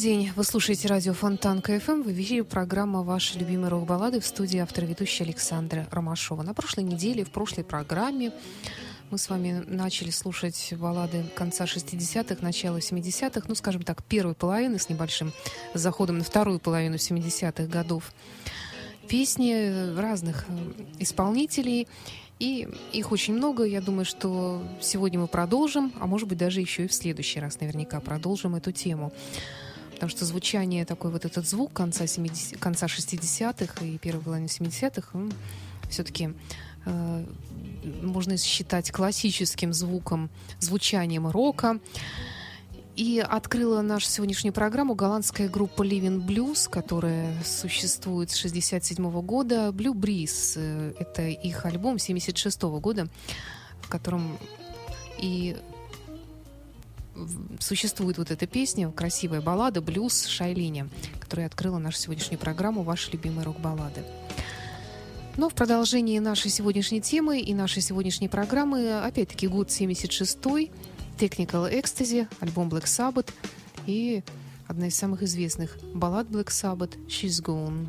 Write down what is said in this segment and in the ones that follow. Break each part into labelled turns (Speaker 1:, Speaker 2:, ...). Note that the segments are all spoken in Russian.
Speaker 1: День. Вы слушаете радио Фонтан КФМ. В эфире программа «Ваши любимые рок-баллады» в студии автор ведущая Александра Ромашова. На прошлой неделе, в прошлой программе мы с вами начали слушать баллады конца 60-х, начала 70-х, ну, скажем так, первой половины с небольшим заходом на вторую половину 70-х годов. Песни разных э, исполнителей, и их очень много. Я думаю, что сегодня мы продолжим, а может быть даже еще и в следующий раз наверняка продолжим эту тему. Потому что звучание, такой вот этот звук конца, 70, конца 60-х и первой половины 70-х, он все-таки э, можно считать классическим звуком, звучанием рока. И открыла нашу сегодняшнюю программу голландская группа Living Blues, которая существует с 1967 года. Blue Breeze э, — это их альбом 1976 года, в котором и существует вот эта песня, красивая баллада «Блюз Шайлине», которая открыла нашу сегодняшнюю программу «Ваши любимые рок-баллады». Но в продолжении нашей сегодняшней темы и нашей сегодняшней программы, опять-таки, год 76-й, Technical Ecstasy, альбом Black Sabbath и одна из самых известных баллад Black Sabbath «She's Gone».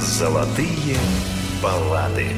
Speaker 2: Золотые баллады.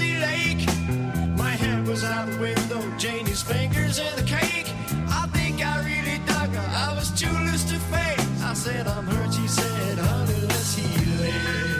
Speaker 3: Lake. My hand was out the window, Janie's fingers in the cake. I think I really dug her, I was too loose to face. I said, I'm hurt, she said, honey, let's heal it.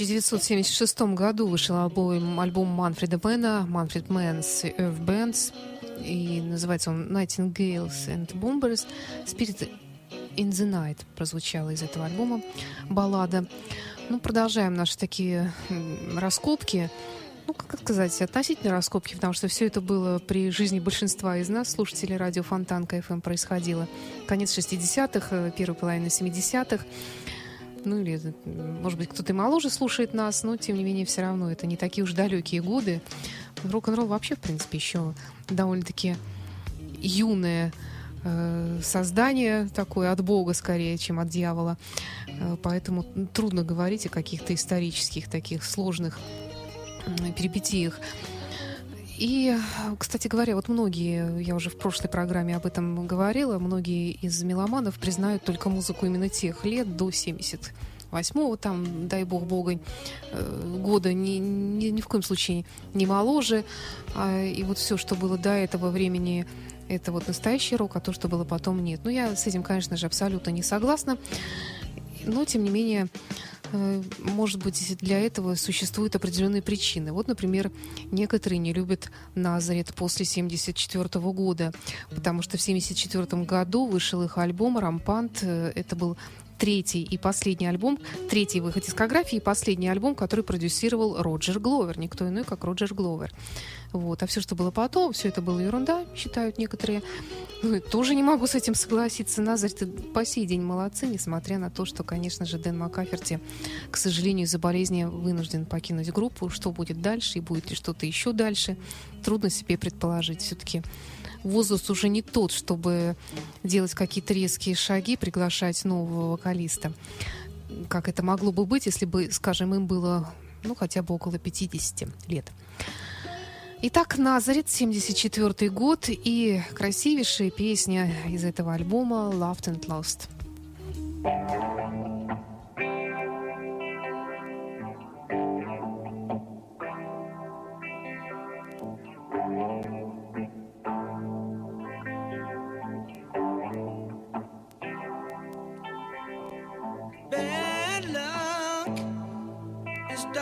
Speaker 1: 1976 году вышел альбом, альбом Манфреда Мэна «Manfred Mann's Earth Bands», и называется он «Nightingales and Bombers». «Spirit in the Night» прозвучала из этого альбома, баллада. Ну, продолжаем наши такие раскопки. Ну, как сказать, относительно раскопки, потому что все это было при жизни большинства из нас, слушателей радио Фонтанка ФМ, происходило. Конец 60-х, э, первая половина 70-х. Ну или, может быть, кто-то и моложе слушает нас, но тем не менее все равно это не такие уж далекие годы. Рок-н-ролл вообще, в принципе, еще довольно-таки юное э, создание такое от Бога скорее, чем от дьявола. Э, Поэтому трудно говорить о каких-то исторических таких сложных м, перипетиях. И, кстати говоря, вот многие, я уже в прошлой программе об этом говорила, многие из меломанов признают только музыку именно тех лет до 78-го, там, дай бог бога, э, года, ни, ни, ни в коем случае не моложе. А, и вот все, что было до этого времени, это вот настоящий рок, а то, что было потом, нет. Ну, я с этим, конечно же, абсолютно не согласна. Но, тем не менее, может быть, для этого существуют определенные причины. Вот, например, некоторые не любят Назарет после 1974 года, потому что в 1974 году вышел их альбом «Рампант». Э, Это был третий и последний альбом, третий выход дискографии и последний альбом, который продюсировал Роджер Гловер, никто иной, как Роджер Гловер. Вот. А все, что было потом, все это было ерунда, считают некоторые. Ну, тоже не могу с этим согласиться. Назарет по сей день молодцы, несмотря на то, что, конечно же, Дэн Маккаферти, к сожалению, из-за болезни вынужден покинуть группу. Что будет дальше и будет ли что-то еще дальше, трудно себе предположить. Все-таки возраст уже не тот, чтобы делать какие-то резкие шаги, приглашать нового вокалиста. Как это могло бы быть, если бы, скажем, им было ну, хотя бы около 50 лет. Итак, Назарет, 74 год и красивейшая песня из этого альбома «Loved and Lost».
Speaker 4: Bad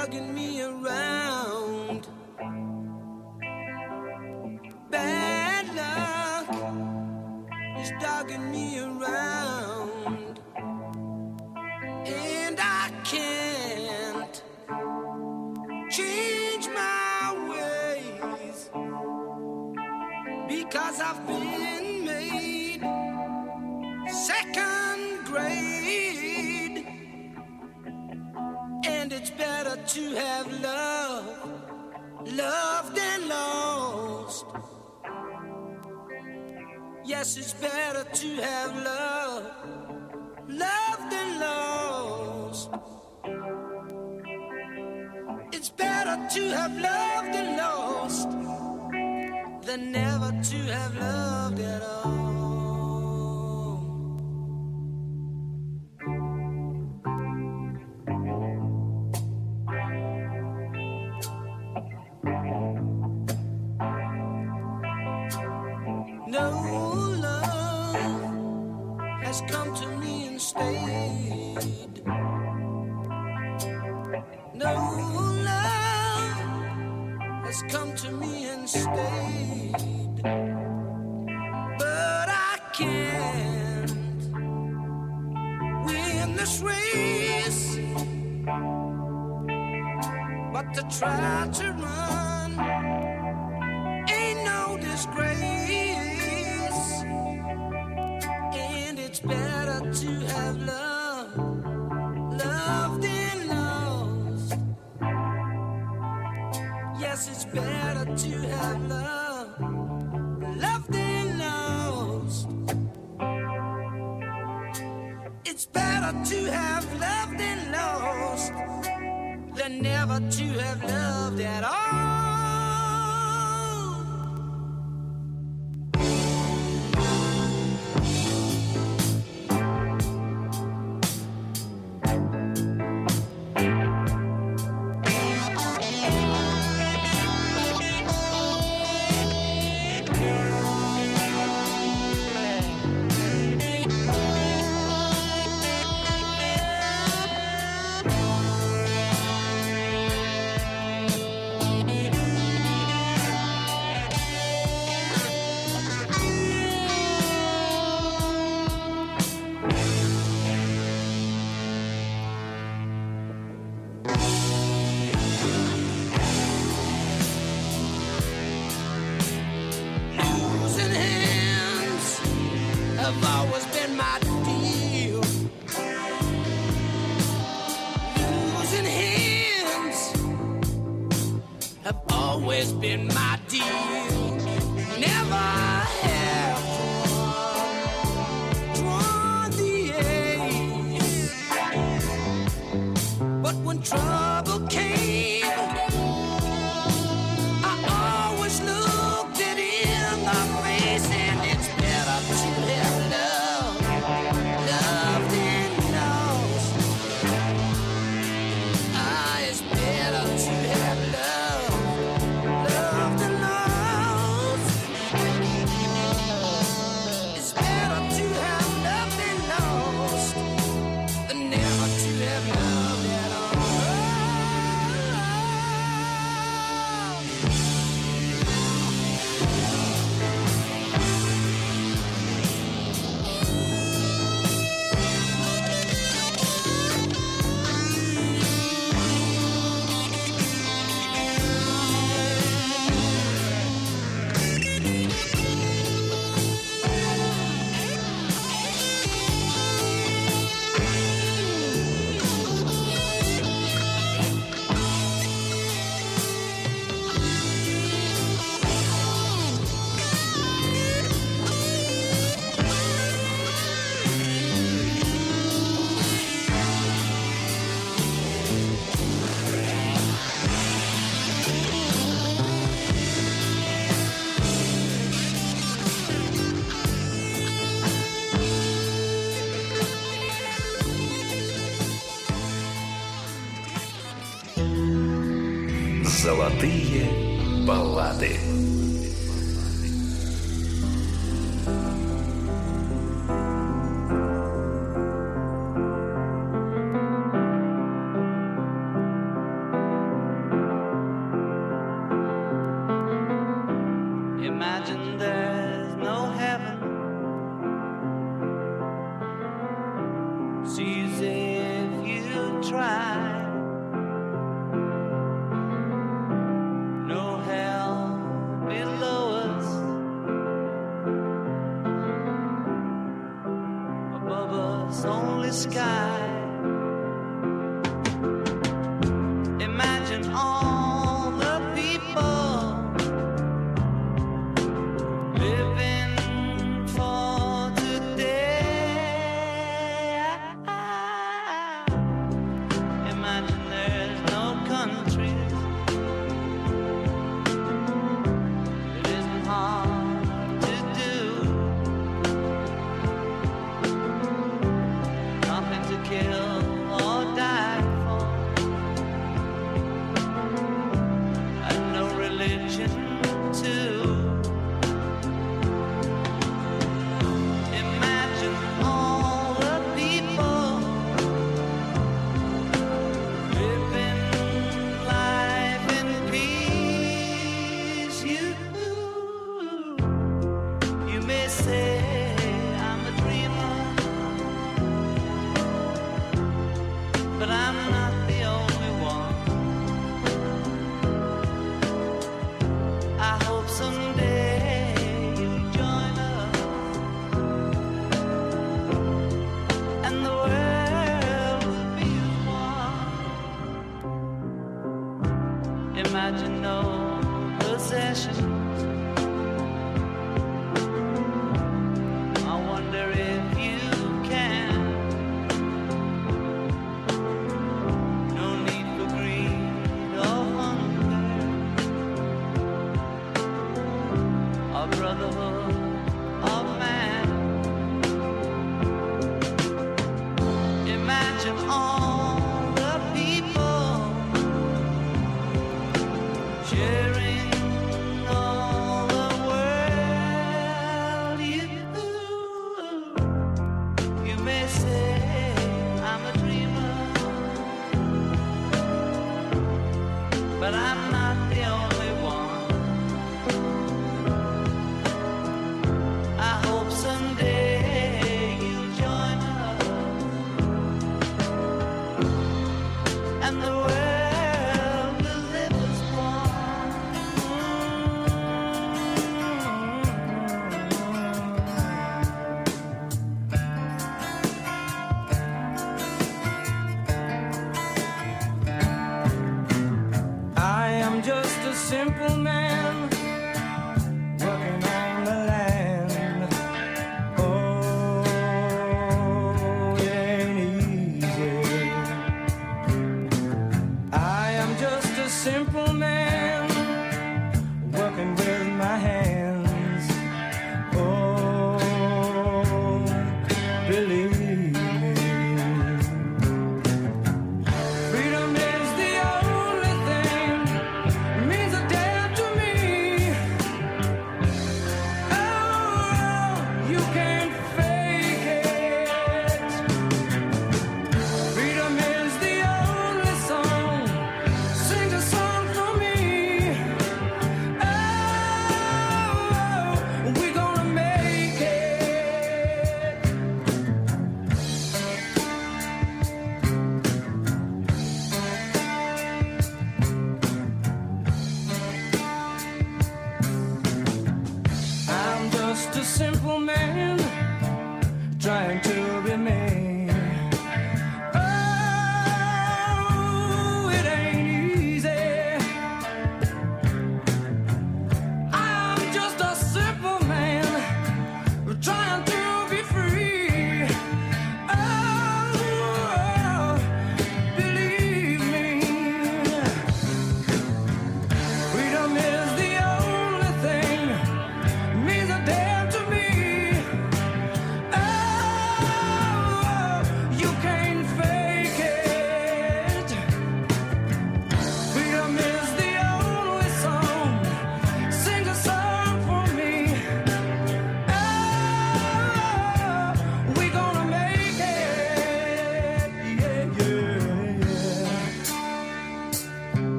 Speaker 4: dogging me around. Bad luck is dogging me around. And I can't change my ways because I've been made second grade. To have love, loved and lost. Yes, it's better to have love, loved and lost. It's better to have loved and lost than never to have loved at all. No love has come to me and stayed, but I can't win this race. But to try to run ain't no disgrace. better to have loved, loved and lost. It's better to have loved and lost than never to have loved at all.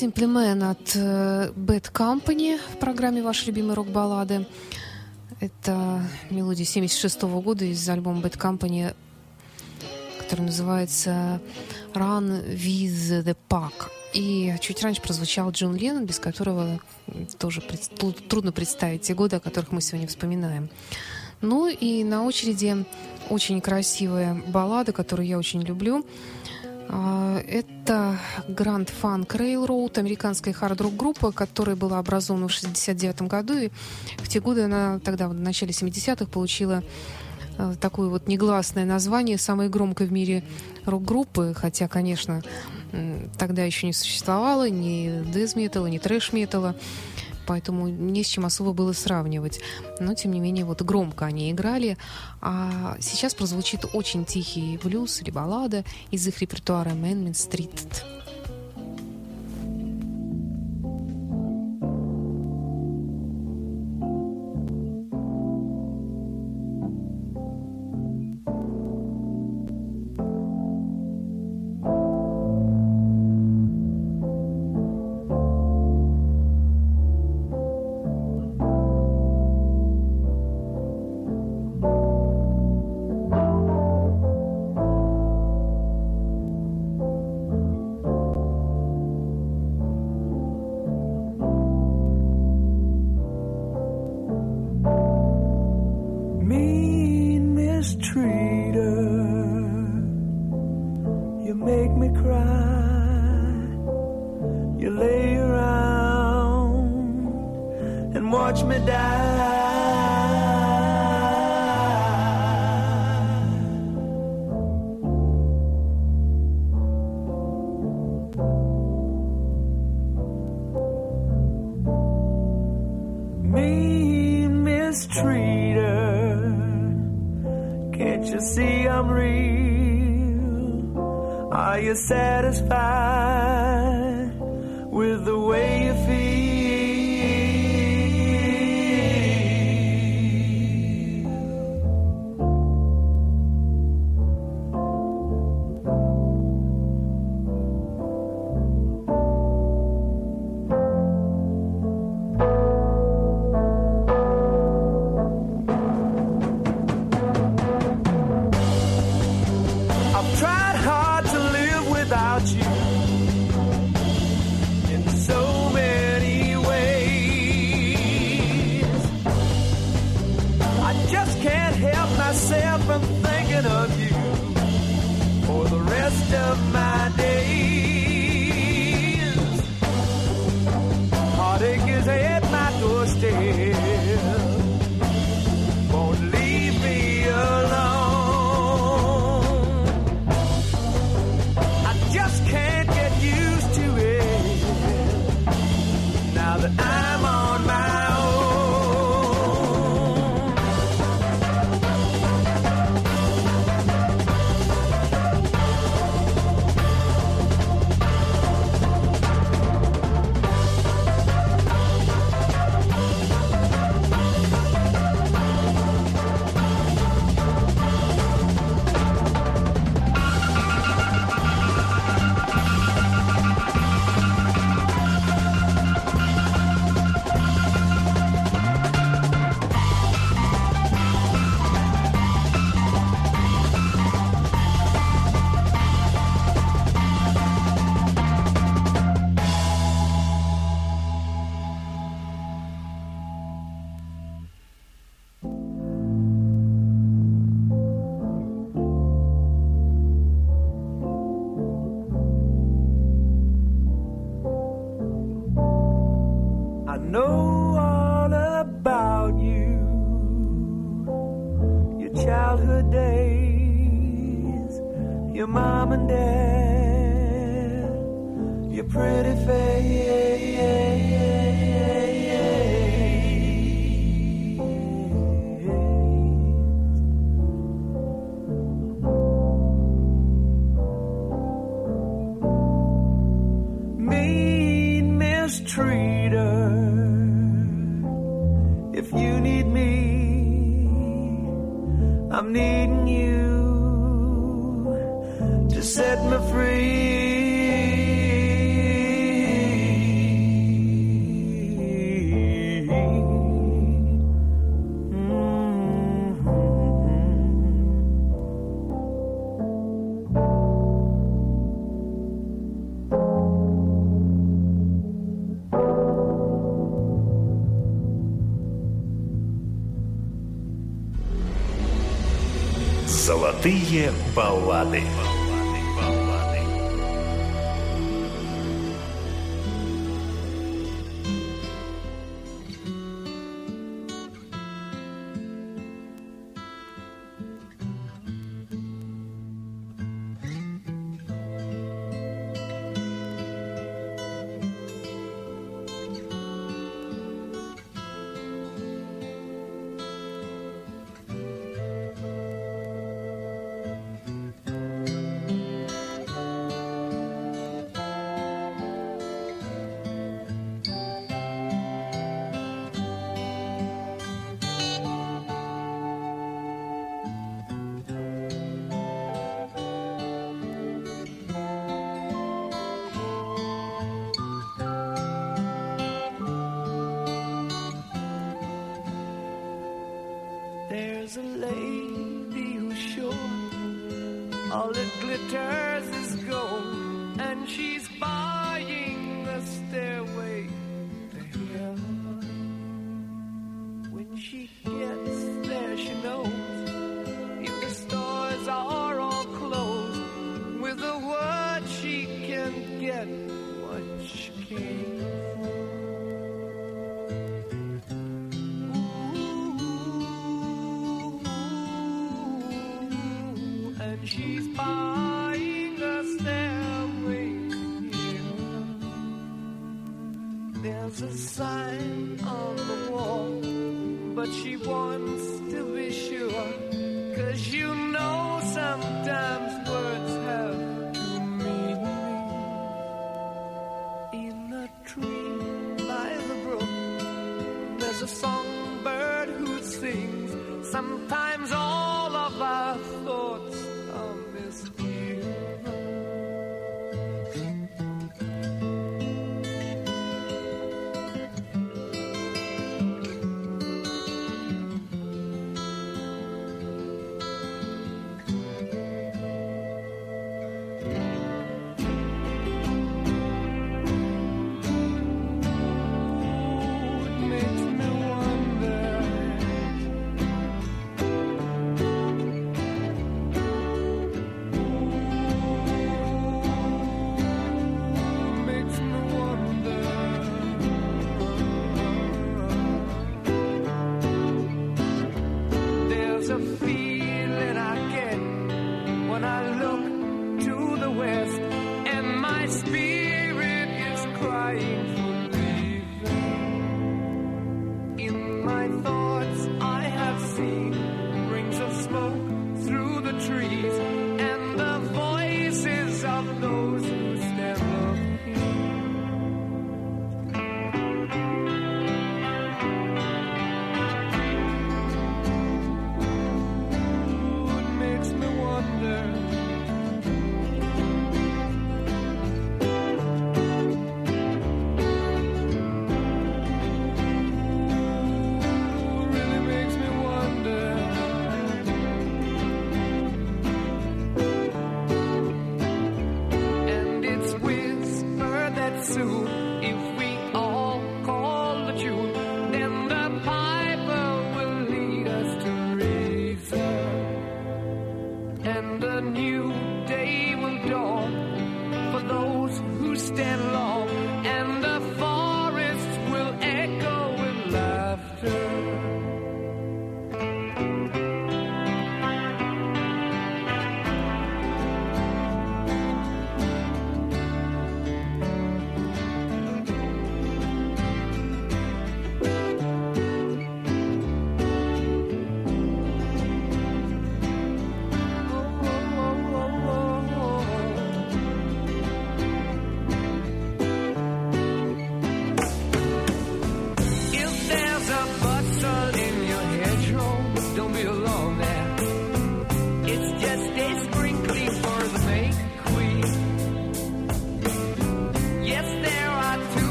Speaker 3: Simple
Speaker 1: от э, Bad Company в программе «Ваши любимые рок-баллады». Это мелодия 76 года из альбома Bad Company, который называется «Run with the Pack». И чуть раньше прозвучал Джон Леннон, без которого тоже пред... трудно представить те годы, о которых мы сегодня вспоминаем. Ну и на очереди очень красивая баллада, которую я очень люблю – а, это Grand Funk Railroad, американская хард-рок группа, которая была образована в 1969 году. И в те годы она тогда, в начале 70-х, получила э, такое вот негласное название самой громкой в мире рок-группы, хотя, конечно, тогда еще не существовало ни дез-металла, ни трэш-металла поэтому не с чем особо было сравнивать. Но, тем не менее, вот громко они играли. А сейчас прозвучит очень тихий блюз или баллада из их репертуара
Speaker 4: «Мэнмен Стрит».
Speaker 2: Старые баллады.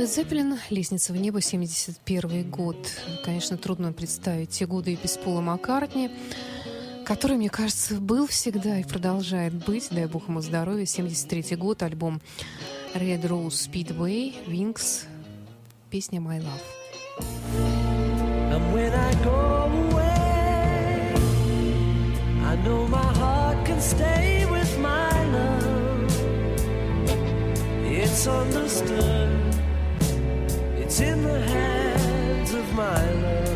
Speaker 4: Лед
Speaker 1: Зеппелин, «Лестница в небо», 71 год. Конечно, трудно представить те годы и без Пола Маккартни, который, мне кажется, был всегда и продолжает быть, дай бог ему здоровья. 73 год, альбом Red Rose Speedway, Wings, песня «My Love».
Speaker 4: And when I go away, I know my heart can stay with my love. It's understood. It's in the hands of my love.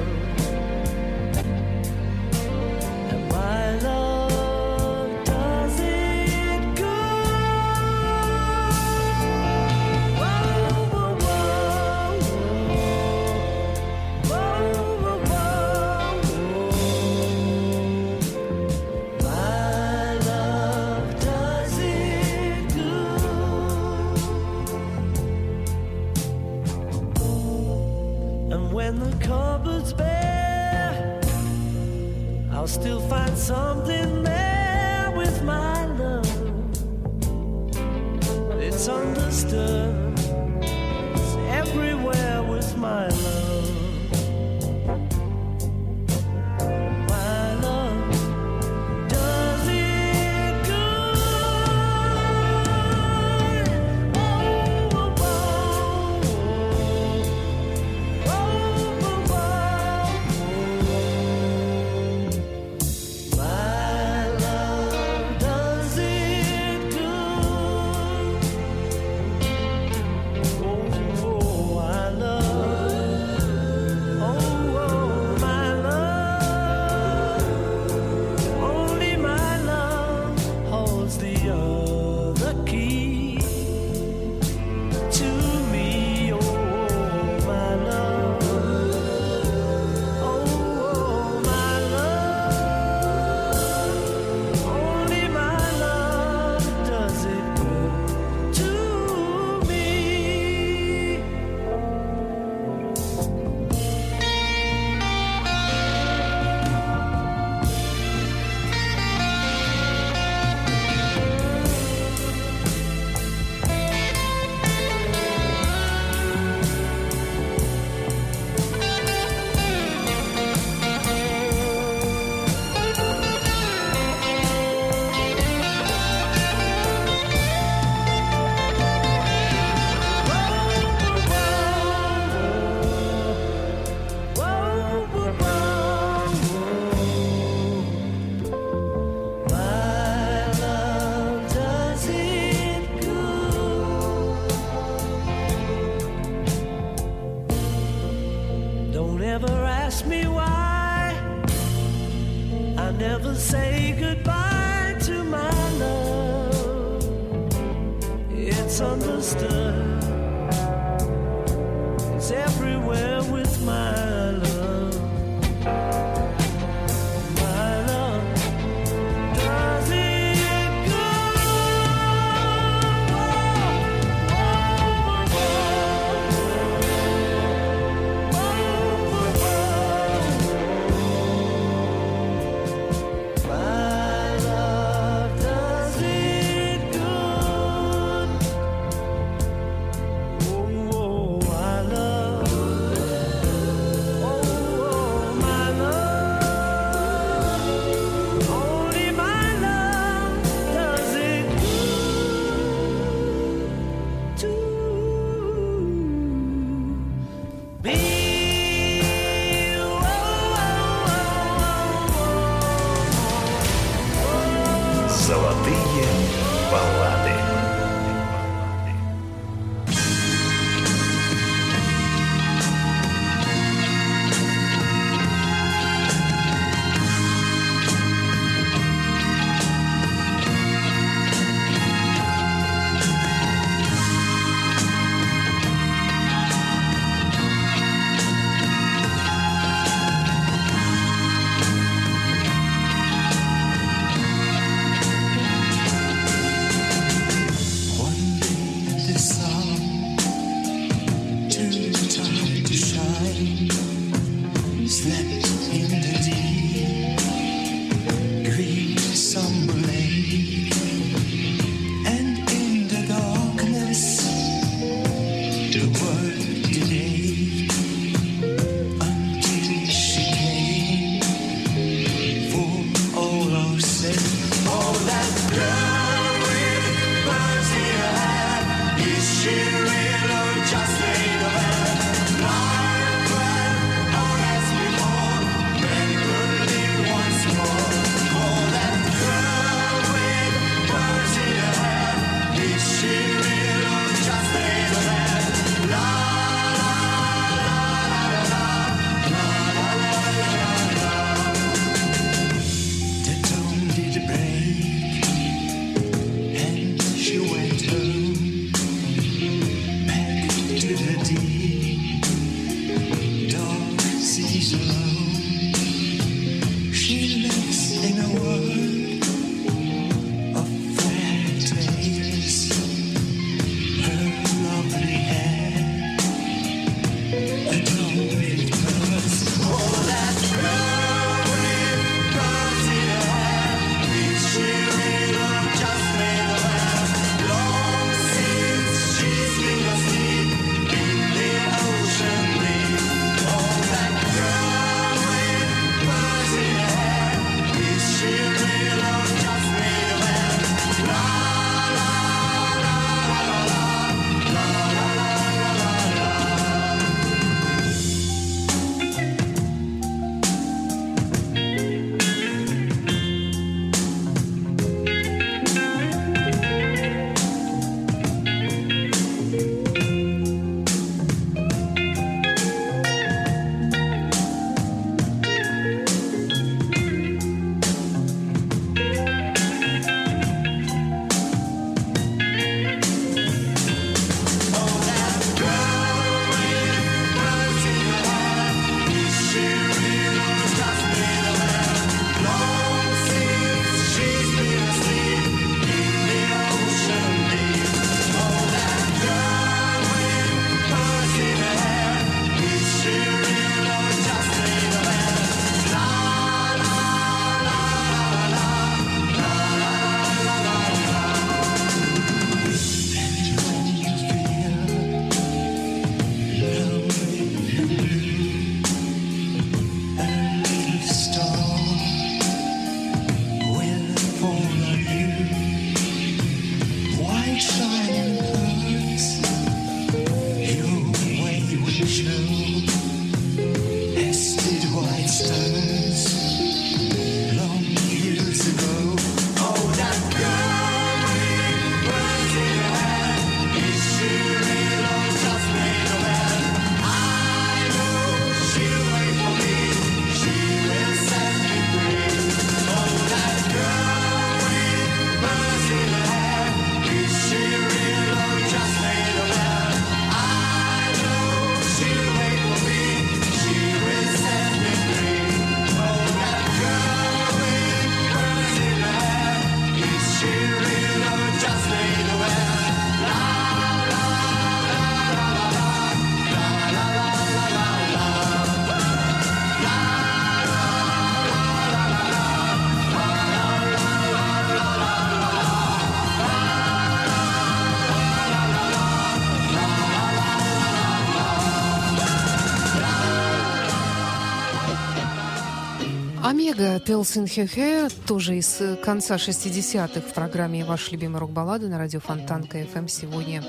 Speaker 1: Омега in Her Hair, тоже из э, конца 60-х в программе «Ваши любимые рок-баллады» на радио Фонтанка FM сегодня.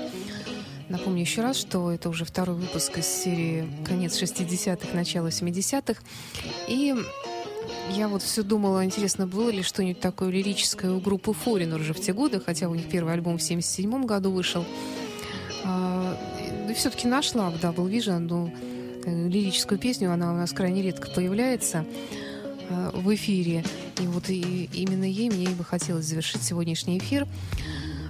Speaker 1: Напомню еще раз, что это уже второй выпуск из серии «Конец 60-х, начало 70-х». И я вот все думала, интересно, было ли что-нибудь такое лирическое у группы Foreigner уже в те годы, хотя у них первый альбом в 77 году вышел. А, и все-таки нашла в Double Vision одну э, лирическую песню, она у нас крайне редко появляется в эфире. И вот и, именно ей мне бы хотелось завершить сегодняшний эфир.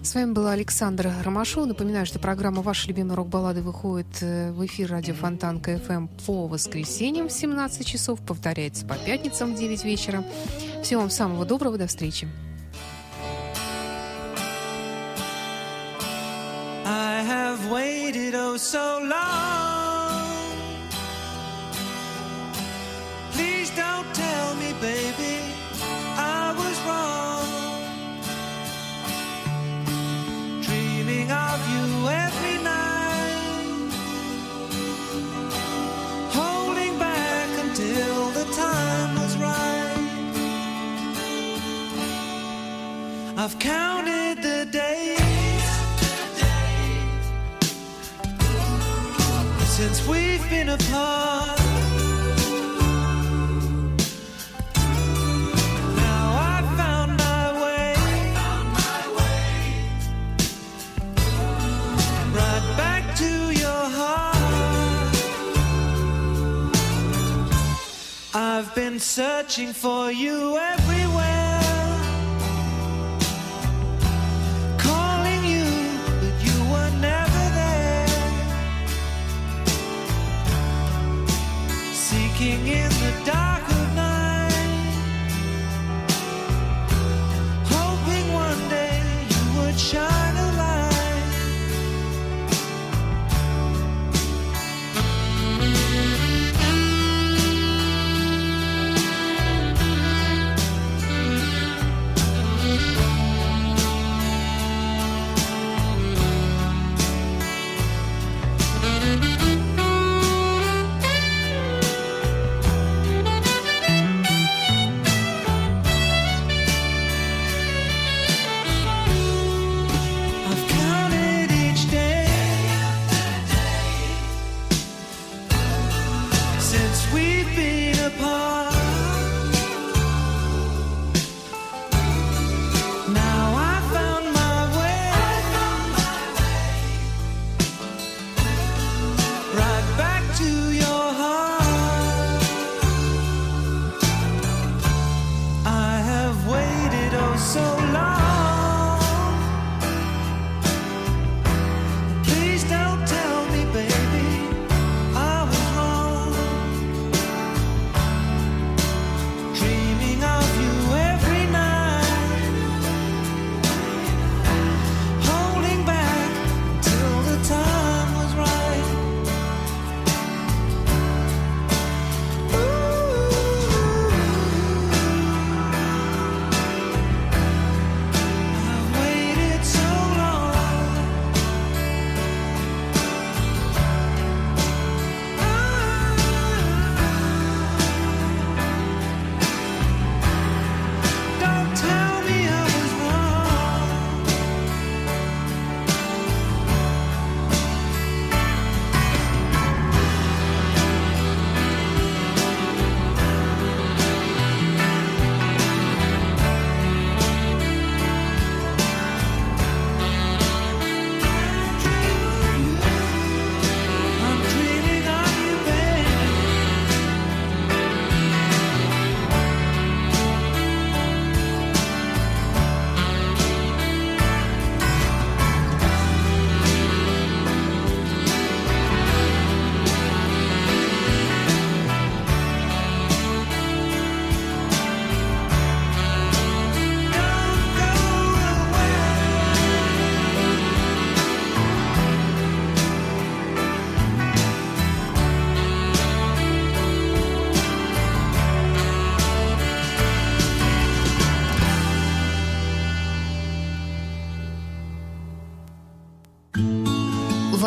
Speaker 1: С вами была Александра Ромашова. Напоминаю, что программа «Ваши любимые рок-баллады» выходит э, в эфир радио Фонтанка FM по воскресеньям в 17 часов, повторяется по пятницам в 9 вечера. Всего вам самого доброго, до встречи.
Speaker 4: I have waited oh so long. Please don't tell me, baby, I was wrong. Dreaming of you every night. Holding back until the time was right. I've counted the days. since we've been apart. I've been searching for you everywhere,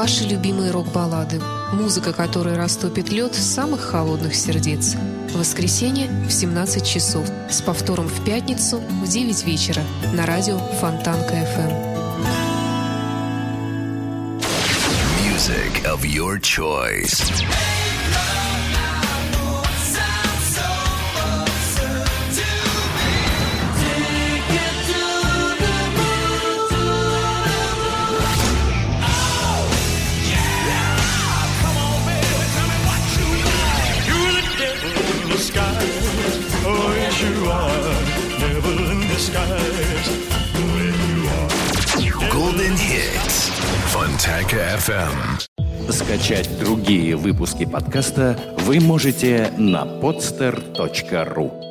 Speaker 1: Ваши любимые рок-баллады. Музыка, которая растопит лед самых холодных сердец. В воскресенье в 17 часов. С повтором в пятницу в 9 вечера на радио Фонтанка FM.
Speaker 5: Music of your choice. FM.
Speaker 6: Скачать другие выпуски подкаста вы можете на podster.ru